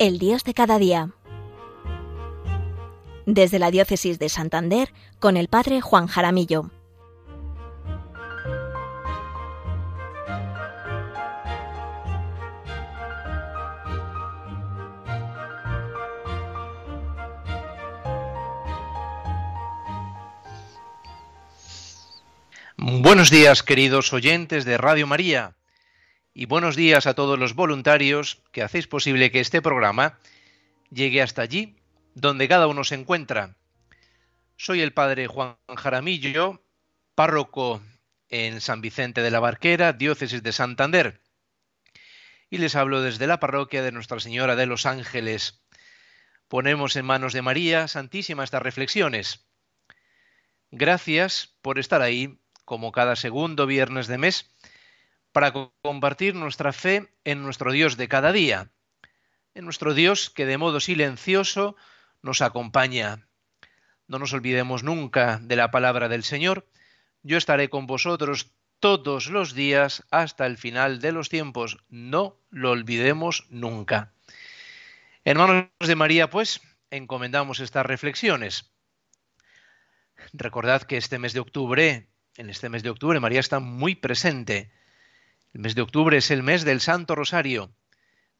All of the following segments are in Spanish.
El Dios de cada día. Desde la Diócesis de Santander, con el Padre Juan Jaramillo. Buenos días, queridos oyentes de Radio María, y buenos días a todos los voluntarios que hacéis posible que este programa llegue hasta allí, donde cada uno se encuentra. Soy el padre Juan Jaramillo, párroco en San Vicente de la Barquera, diócesis de Santander, y les hablo desde la parroquia de Nuestra Señora de los Ángeles. Ponemos en manos de María Santísima estas reflexiones. Gracias por estar ahí como cada segundo viernes de mes, para compartir nuestra fe en nuestro Dios de cada día, en nuestro Dios que de modo silencioso nos acompaña. No nos olvidemos nunca de la palabra del Señor. Yo estaré con vosotros todos los días hasta el final de los tiempos. No lo olvidemos nunca. Hermanos de María, pues, encomendamos estas reflexiones. Recordad que este mes de octubre en este mes de octubre. María está muy presente. El mes de octubre es el mes del Santo Rosario.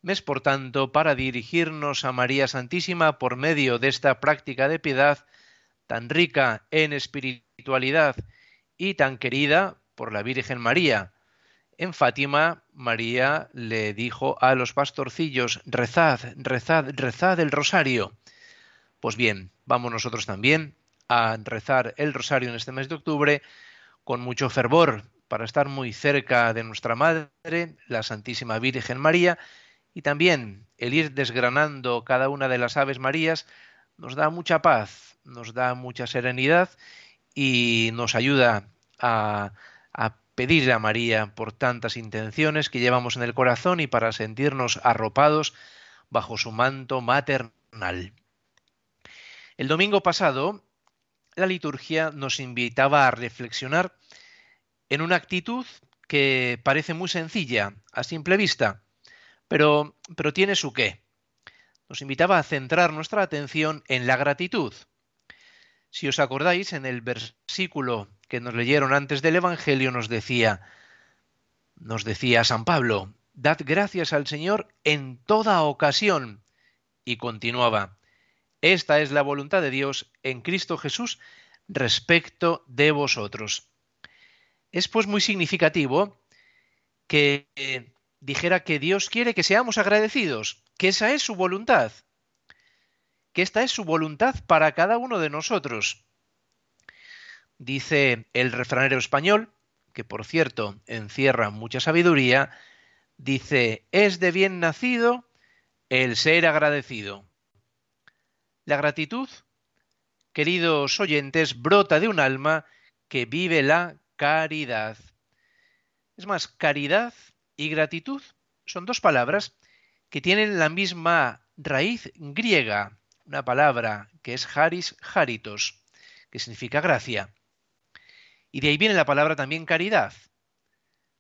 Mes, por tanto, para dirigirnos a María Santísima por medio de esta práctica de piedad tan rica en espiritualidad y tan querida por la Virgen María. En Fátima, María le dijo a los pastorcillos, rezad, rezad, rezad el rosario. Pues bien, vamos nosotros también a rezar el rosario en este mes de octubre con mucho fervor para estar muy cerca de nuestra Madre, la Santísima Virgen María, y también el ir desgranando cada una de las Aves Marías nos da mucha paz, nos da mucha serenidad y nos ayuda a, a pedirle a María por tantas intenciones que llevamos en el corazón y para sentirnos arropados bajo su manto maternal. El domingo pasado la liturgia nos invitaba a reflexionar en una actitud que parece muy sencilla a simple vista, pero, pero tiene su qué. Nos invitaba a centrar nuestra atención en la gratitud. Si os acordáis, en el versículo que nos leyeron antes del Evangelio nos decía, nos decía San Pablo, dad gracias al Señor en toda ocasión. Y continuaba, esta es la voluntad de Dios en Cristo Jesús respecto de vosotros. Es pues muy significativo que eh, dijera que Dios quiere que seamos agradecidos, que esa es su voluntad, que esta es su voluntad para cada uno de nosotros. Dice el refranero español, que por cierto encierra mucha sabiduría, dice, es de bien nacido el ser agradecido. La gratitud, queridos oyentes, brota de un alma que vive la caridad. Es más, caridad y gratitud son dos palabras que tienen la misma raíz griega, una palabra que es haris haritos, que significa gracia. Y de ahí viene la palabra también caridad.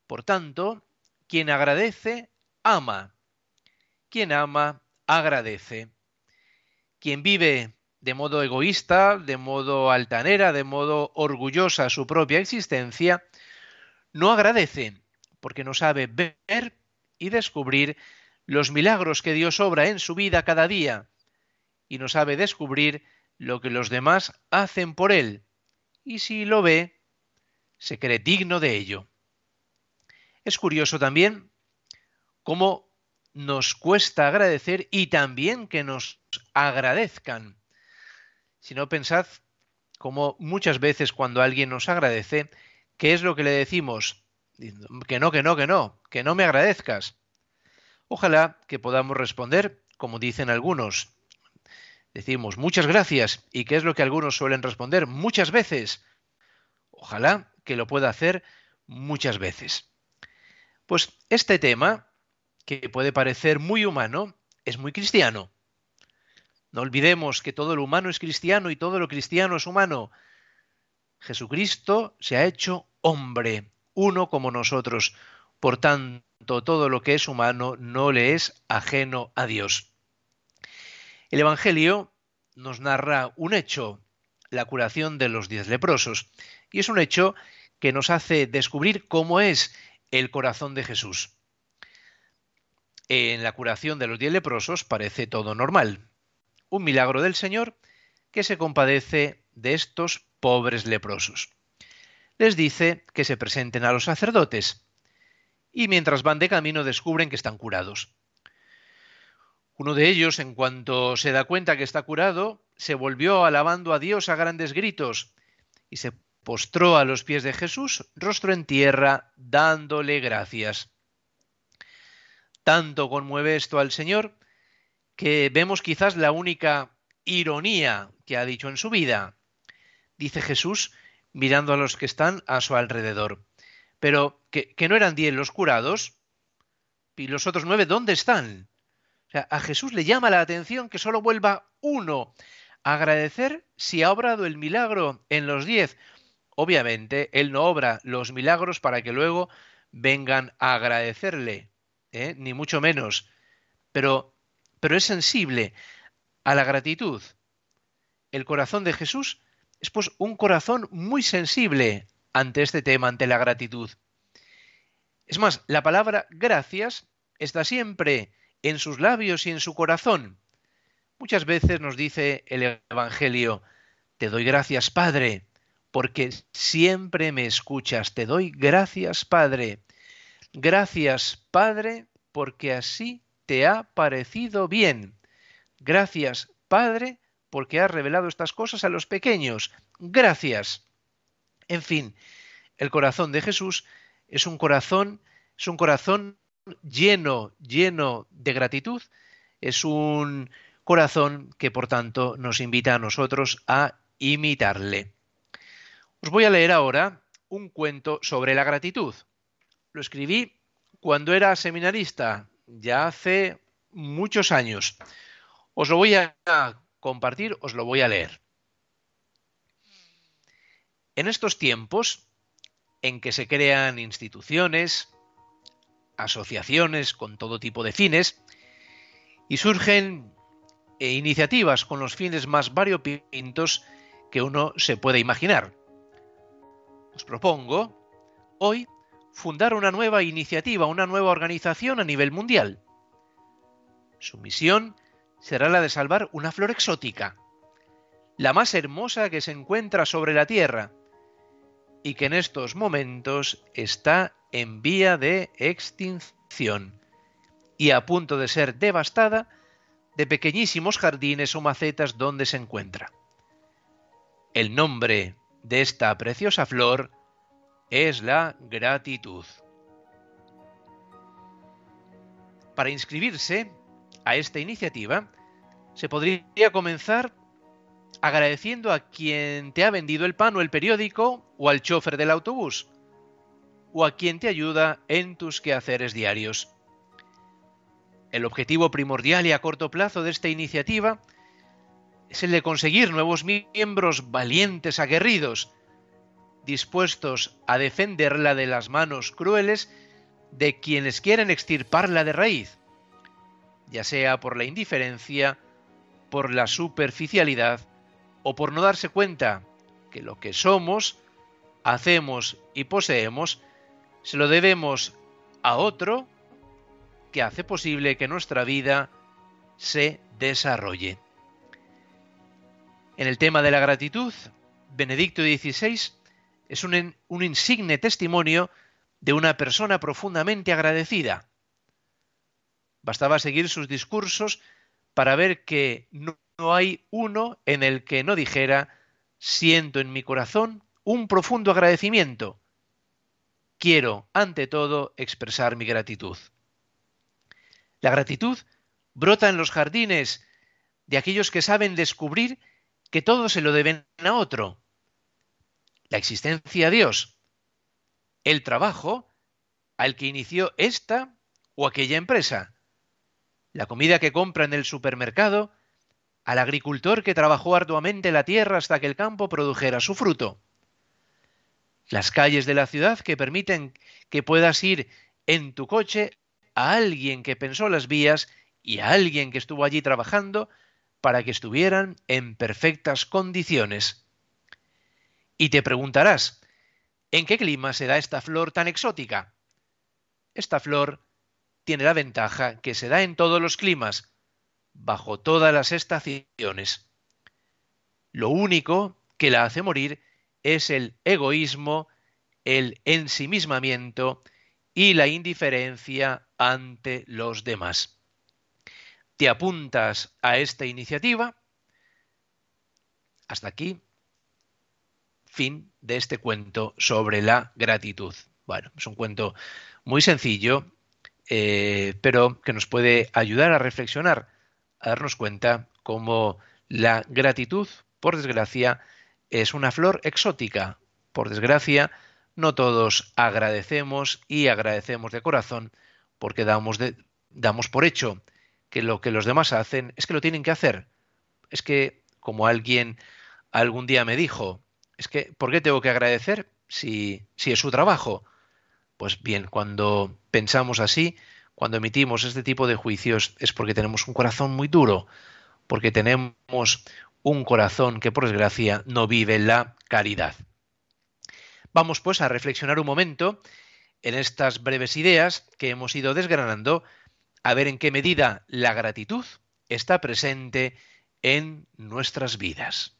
Por tanto, quien agradece, ama. Quien ama, agradece. Quien vive de modo egoísta, de modo altanera, de modo orgullosa su propia existencia, no agradece, porque no sabe ver y descubrir los milagros que Dios obra en su vida cada día, y no sabe descubrir lo que los demás hacen por él, y si lo ve, se cree digno de ello. Es curioso también cómo nos cuesta agradecer y también que nos agradezcan. Si no pensad como muchas veces cuando alguien nos agradece, ¿qué es lo que le decimos? Que no, que no, que no, que no me agradezcas. Ojalá que podamos responder como dicen algunos. Decimos muchas gracias y ¿qué es lo que algunos suelen responder? Muchas veces. Ojalá que lo pueda hacer muchas veces. Pues este tema que puede parecer muy humano, es muy cristiano. No olvidemos que todo lo humano es cristiano y todo lo cristiano es humano. Jesucristo se ha hecho hombre, uno como nosotros. Por tanto, todo lo que es humano no le es ajeno a Dios. El Evangelio nos narra un hecho, la curación de los diez leprosos, y es un hecho que nos hace descubrir cómo es el corazón de Jesús. En la curación de los diez leprosos parece todo normal, un milagro del Señor que se compadece de estos pobres leprosos. Les dice que se presenten a los sacerdotes y mientras van de camino descubren que están curados. Uno de ellos, en cuanto se da cuenta que está curado, se volvió alabando a Dios a grandes gritos y se postró a los pies de Jesús, rostro en tierra, dándole gracias. Tanto conmueve esto al Señor que vemos quizás la única ironía que ha dicho en su vida. Dice Jesús mirando a los que están a su alrededor. Pero, ¿que, no eran diez los curados? ¿Y los otros nueve dónde están? O sea, a Jesús le llama la atención que solo vuelva uno a agradecer si ha obrado el milagro en los diez. Obviamente, Él no obra los milagros para que luego vengan a agradecerle, ¿eh? ni mucho menos. Pero pero es sensible a la gratitud. El corazón de Jesús es pues un corazón muy sensible ante este tema, ante la gratitud. Es más, la palabra gracias está siempre en sus labios y en su corazón. Muchas veces nos dice el Evangelio, te doy gracias Padre, porque siempre me escuchas, te doy gracias Padre. Gracias Padre, porque así te ha parecido bien. Gracias, Padre, porque has revelado estas cosas a los pequeños. Gracias. En fin, el corazón de Jesús es un corazón, es un corazón lleno, lleno de gratitud, es un corazón que por tanto nos invita a nosotros a imitarle. Os voy a leer ahora un cuento sobre la gratitud. Lo escribí cuando era seminarista, ya hace muchos años. Os lo voy a compartir, os lo voy a leer. En estos tiempos en que se crean instituciones, asociaciones con todo tipo de fines, y surgen eh, iniciativas con los fines más variopintos que uno se puede imaginar. Os propongo hoy fundar una nueva iniciativa, una nueva organización a nivel mundial. Su misión será la de salvar una flor exótica, la más hermosa que se encuentra sobre la Tierra, y que en estos momentos está en vía de extinción y a punto de ser devastada de pequeñísimos jardines o macetas donde se encuentra. El nombre de esta preciosa flor es la gratitud. Para inscribirse a esta iniciativa, se podría comenzar agradeciendo a quien te ha vendido el pan o el periódico, o al chofer del autobús, o a quien te ayuda en tus quehaceres diarios. El objetivo primordial y a corto plazo de esta iniciativa es el de conseguir nuevos miembros valientes, aguerridos, dispuestos a defenderla de las manos crueles de quienes quieren extirparla de raíz, ya sea por la indiferencia, por la superficialidad o por no darse cuenta que lo que somos, hacemos y poseemos se lo debemos a otro que hace posible que nuestra vida se desarrolle. En el tema de la gratitud, Benedicto XVI es un, insigne testimonio de una persona profundamente agradecida. Bastaba seguir sus discursos para ver que no, no hay uno en el que no dijera siento en mi corazón un profundo agradecimiento. Quiero, ante todo, expresar mi gratitud. La gratitud brota en los jardines de aquellos que saben descubrir que todo se lo deben a otro, la existencia a Dios, el trabajo al que inició esta o aquella empresa, la comida que compra en el supermercado, al agricultor que trabajó arduamente la tierra hasta que el campo produjera su fruto, las calles de la ciudad que permiten que puedas ir en tu coche a alguien que pensó las vías y a alguien que estuvo allí trabajando para que estuvieran en perfectas condiciones. Y te preguntarás, ¿en qué clima se da esta flor tan exótica? Esta flor tiene la ventaja que se da en todos los climas, bajo todas las estaciones. Lo único que la hace morir es el egoísmo, el ensimismamiento y la indiferencia ante los demás. ¿Te apuntas a esta iniciativa? Hasta aquí, fin de este cuento sobre la gratitud. Bueno, es un cuento muy sencillo, eh, pero que nos puede ayudar a reflexionar, a darnos cuenta cómo la gratitud, por desgracia, es una flor exótica. Por desgracia, no todos agradecemos y agradecemos de corazón porque damos, damos por hecho que lo que los demás hacen es que lo tienen que hacer. Es que, como alguien algún día me dijo, es que, ¿por qué tengo que agradecer si, si es su trabajo? Pues bien, cuando pensamos así, cuando emitimos este tipo de juicios, es porque tenemos un corazón muy duro, porque tenemos un corazón que por desgracia no vive la caridad. Vamos pues a reflexionar un momento en estas breves ideas que hemos ido desgranando, a ver en qué medida la gratitud está presente en nuestras vidas.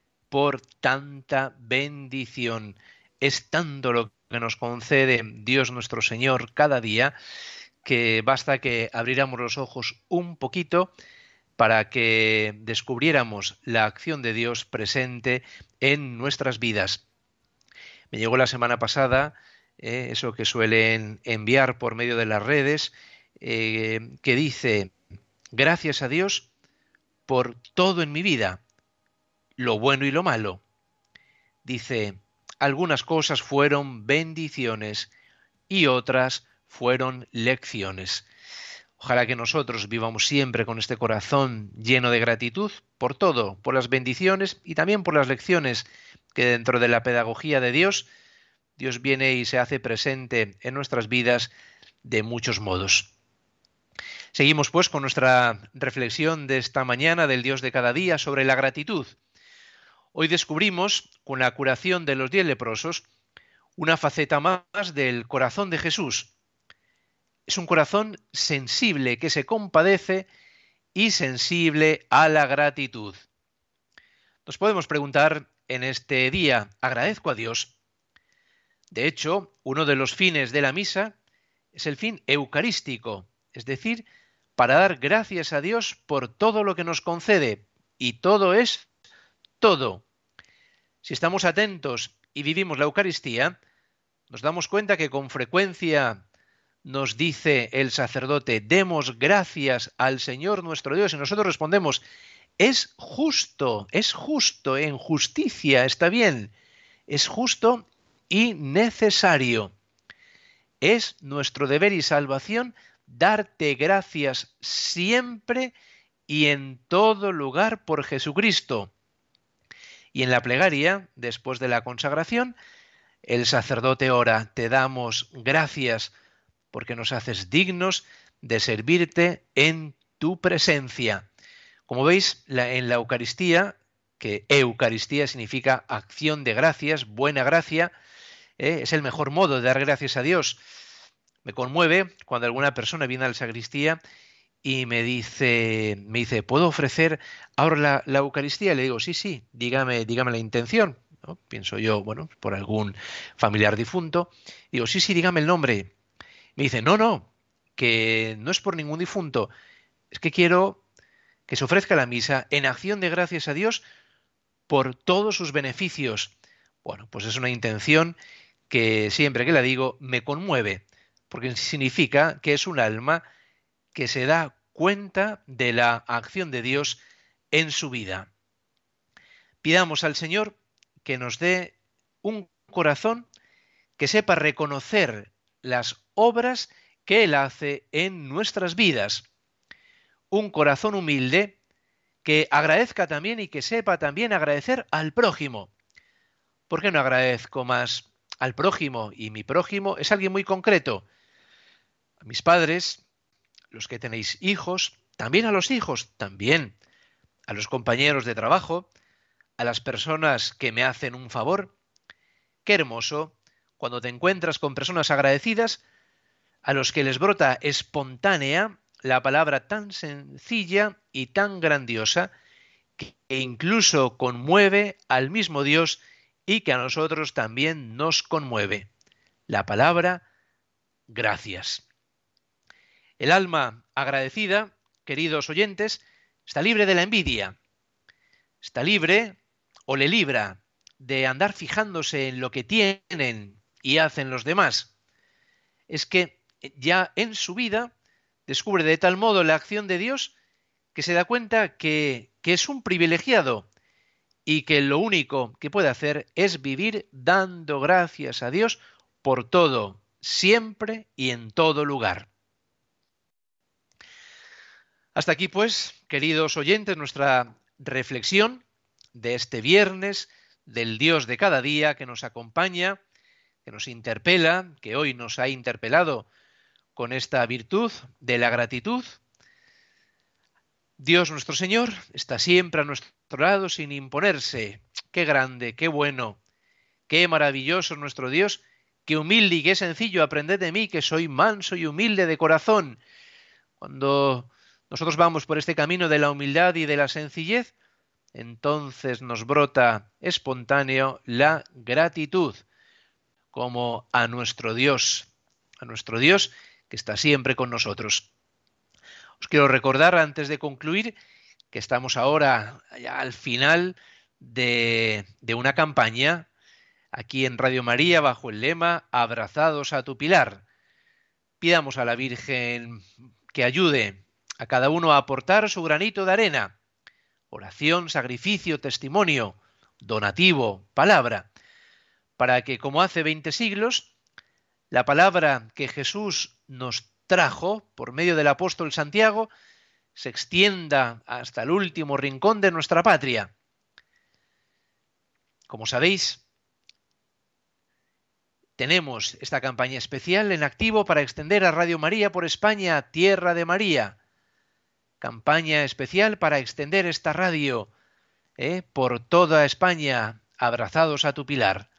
por tanta bendición. Es tanto lo que nos concede Dios nuestro Señor cada día que basta que abriéramos los ojos un poquito para que descubriéramos la acción de Dios presente en nuestras vidas. Me llegó la semana pasada eh, eso que suelen enviar por medio de las redes, eh, que dice, gracias a Dios por todo en mi vida, lo bueno y lo malo. Dice, algunas cosas fueron bendiciones y otras fueron lecciones. Ojalá que nosotros vivamos siempre con este corazón lleno de gratitud por todo, por las bendiciones y también por las lecciones que dentro de la pedagogía de Dios, Dios viene y se hace presente en nuestras vidas de muchos modos. Seguimos pues con nuestra reflexión de esta mañana del Dios de cada día sobre la gratitud. Hoy descubrimos, con la curación de los diez leprosos, una faceta más del corazón de Jesús. Es un corazón sensible que se compadece y sensible a la gratitud. Nos podemos preguntar en este día, ¿agradezco a Dios? De hecho, uno de los fines de la misa es el fin eucarístico, es decir, para dar gracias a Dios por todo lo que nos concede. Y todo es todo. Si estamos atentos y vivimos la Eucaristía, nos damos cuenta que con frecuencia nos dice el sacerdote, demos gracias al Señor nuestro Dios, y nosotros respondemos, es justo, es justo, en justicia, está bien, es justo y necesario. Es nuestro deber y salvación darte gracias siempre y en todo lugar por Jesucristo. Y en la plegaria, después de la consagración, el sacerdote ora, te damos gracias porque nos haces dignos de servirte en tu presencia. Como veis, en la Eucaristía, que Eucaristía significa acción de gracias, buena gracia, ¿eh? es el mejor modo de dar gracias a Dios. Me conmueve cuando alguna persona viene a la sacristía y me dice, me dice, ¿puedo ofrecer ahora la, Eucaristía? Le digo, sí, sí, dígame, dígame la intención. Pienso yo, bueno, por algún familiar difunto. Digo, sí, sí, dígame el nombre. Me dice, no, no, que no es por ningún difunto, es que quiero que se ofrezca la misa en acción de gracias a Dios por todos sus beneficios. Bueno, pues es una intención que siempre que la digo me conmueve, porque significa que es un alma que se da cuenta de la acción de Dios en su vida. Pidamos al Señor que nos dé un corazón que sepa reconocer las obras que Él hace en nuestras vidas. Un corazón humilde que agradezca también y que sepa también agradecer al prójimo. ¿Por qué no agradezco más al prójimo? Y mi prójimo es alguien muy concreto. A mis padres, los que tenéis hijos, también a los hijos, también a los compañeros de trabajo, a las personas que me hacen un favor. Qué hermoso cuando te encuentras con personas agradecidas a los que les brota espontánea la palabra tan sencilla y tan grandiosa que incluso conmueve al mismo Dios y que a nosotros también nos conmueve. La palabra gracias. El alma agradecida, queridos oyentes, está libre de la envidia, está libre o le libra de andar fijándose en lo que tienen y hacen los demás. Es que ya en su vida descubre de tal modo la acción de Dios que se da cuenta que, que es un privilegiado y que lo único que puede hacer es vivir dando gracias a Dios por todo, siempre y en todo lugar. Hasta aquí, pues, queridos oyentes, nuestra reflexión de este viernes del Dios de cada día que nos acompaña, que nos interpela, que hoy nos ha interpelado con esta virtud de la gratitud. Dios nuestro Señor está siempre a nuestro lado sin imponerse. Qué grande, qué bueno, qué maravilloso nuestro Dios, qué humilde y qué sencillo. Aprended de mí que soy manso y humilde de corazón. Cuando nosotros vamos por este camino de la humildad y de la sencillez, entonces nos brota espontáneo la gratitud como a nuestro Dios, a nuestro Dios que está siempre con nosotros. Os quiero recordar, antes de concluir, que estamos ahora ya al final de, de una campaña aquí en Radio María bajo el lema Abrazados a tu Pilar. Pidamos a la Virgen que ayude a cada uno a aportar su granito de arena. Oración, sacrificio, testimonio, donativo, palabra, para que como hace 20 siglos, la palabra que Jesús nos trajo por medio del apóstol Santiago se extienda hasta el último rincón de nuestra patria. Como sabéis, tenemos esta campaña especial en activo para extender a Radio María por España, Tierra de María. Campaña especial para extender esta radio eh, por toda España, abrazados a tu pilar.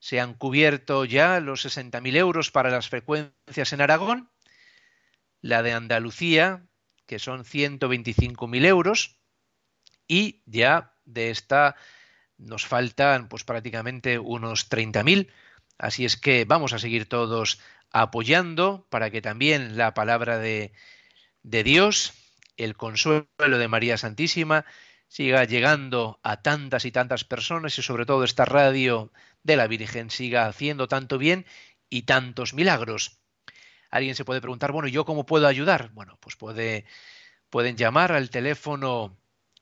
Se han cubierto ya los 60.000 euros para las frecuencias en Aragón, la de Andalucía, que son 125.000 euros, y ya de esta nos faltan pues prácticamente unos 30.000. Así es que vamos a seguir todos apoyando para que también la palabra de, de Dios, el consuelo de María Santísima, siga llegando a tantas y tantas personas y sobre todo esta radio de la Virgen siga haciendo tanto bien y tantos milagros. Alguien se puede preguntar, bueno, ¿yo cómo puedo ayudar? Bueno, pues puede, pueden llamar al teléfono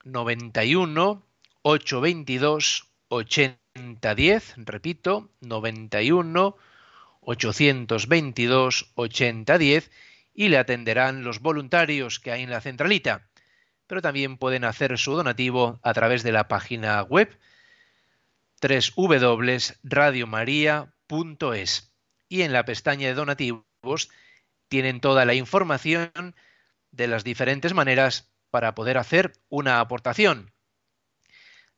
91 822 8010, repito, 91 822 8010 y le atenderán los voluntarios que hay en la centralita. Pero también pueden hacer su donativo a través de la página web www.radiomaria.es y en la pestaña de donativos tienen toda la información de las diferentes maneras para poder hacer una aportación.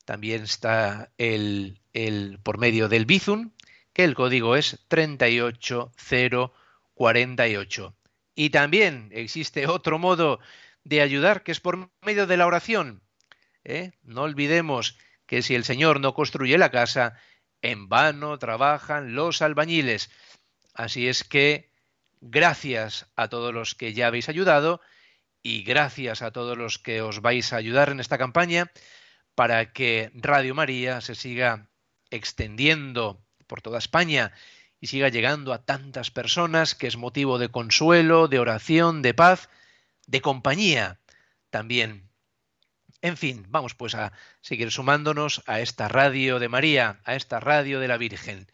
También está el, el por medio del Bizum, que el código es 38048. Y también existe otro modo de ayudar que es por medio de la oración. ¿eh? No olvidemos que si el Señor no construye la casa, en vano trabajan los albañiles. Así es que gracias a todos los que ya habéis ayudado y gracias a todos los que os vais a ayudar en esta campaña para que Radio María se siga extendiendo por toda España y siga llegando a tantas personas que es motivo de consuelo, de oración, de paz, de compañía también. En fin, vamos pues a seguir sumándonos a esta radio de María, a esta radio de la Virgen.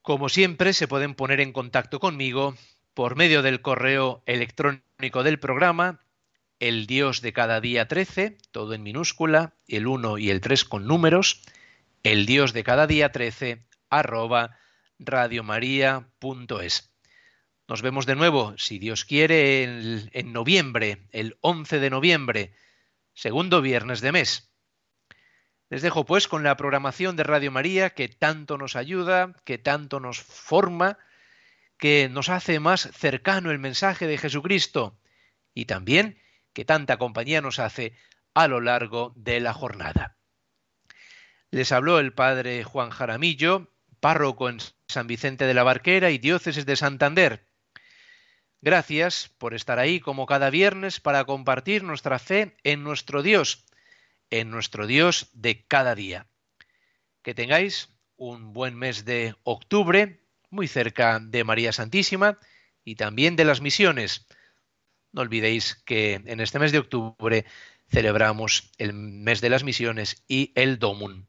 Como siempre, se pueden poner en contacto conmigo por medio del correo electrónico del programa, el Dios de cada día 13, todo en minúscula, el 1 y el 3 con números, el Dios de cada día 13 radiomaria.es. Nos vemos de nuevo, si Dios quiere, en, en noviembre, el 11 de noviembre, segundo viernes de mes. Les dejo pues con la programación de Radio María que tanto nos ayuda, que tanto nos forma, que nos hace más cercano el mensaje de Jesucristo y también que tanta compañía nos hace a lo largo de la jornada. Les habló el padre Juan Jaramillo, párroco en San Vicente de la Barquera y diócesis de Santander. Gracias por estar ahí como cada viernes para compartir nuestra fe en nuestro Dios, en nuestro Dios de cada día. Que tengáis un buen mes de octubre, muy cerca de María Santísima y también de las misiones. No olvidéis que en este mes de octubre celebramos el mes de las misiones y el Domun.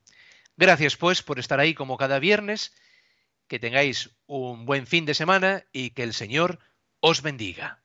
Gracias pues por estar ahí como cada viernes, que tengáis un buen fin de semana y que el Señor os bendiga.